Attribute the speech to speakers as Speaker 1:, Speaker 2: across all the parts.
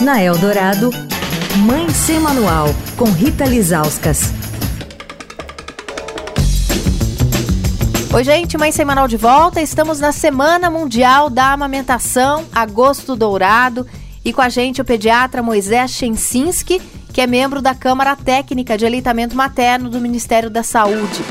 Speaker 1: Na Eldorado, Mãe Sem Manual, com Rita Lizauskas.
Speaker 2: Oi, gente, Mãe Sem Manual de volta. Estamos na Semana Mundial da Amamentação, Agosto Dourado. E com a gente o pediatra Moisés Chensinski, que é membro da Câmara Técnica de Aleitamento Materno do Ministério da Saúde.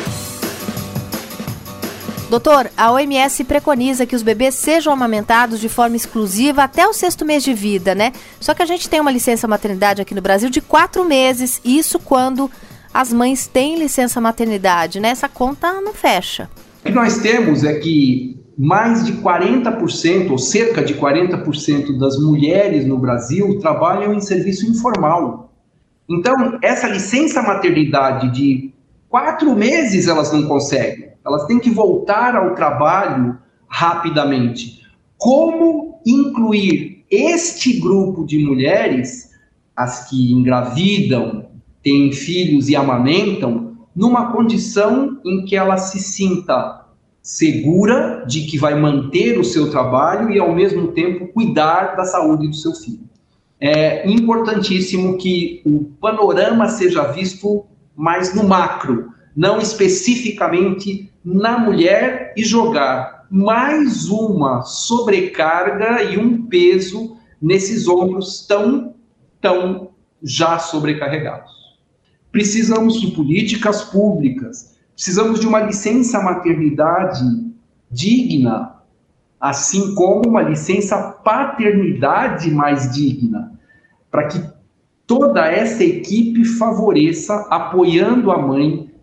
Speaker 2: Doutor, a OMS preconiza que os bebês sejam amamentados de forma exclusiva até o sexto mês de vida, né? Só que a gente tem uma licença maternidade aqui no Brasil de quatro meses, isso quando as mães têm licença maternidade, né? Essa conta não fecha.
Speaker 3: O que nós temos é que mais de 40%, ou cerca de 40% das mulheres no Brasil trabalham em serviço informal. Então, essa licença maternidade de quatro meses elas não conseguem elas têm que voltar ao trabalho rapidamente. Como incluir este grupo de mulheres, as que engravidam, têm filhos e amamentam, numa condição em que ela se sinta segura de que vai manter o seu trabalho e, ao mesmo tempo, cuidar da saúde do seu filho. É importantíssimo que o panorama seja visto mais no macro, não especificamente na mulher e jogar mais uma sobrecarga e um peso nesses ombros tão, tão já sobrecarregados. Precisamos de políticas públicas, precisamos de uma licença maternidade digna, assim como uma licença paternidade mais digna, para que toda essa equipe favoreça apoiando a mãe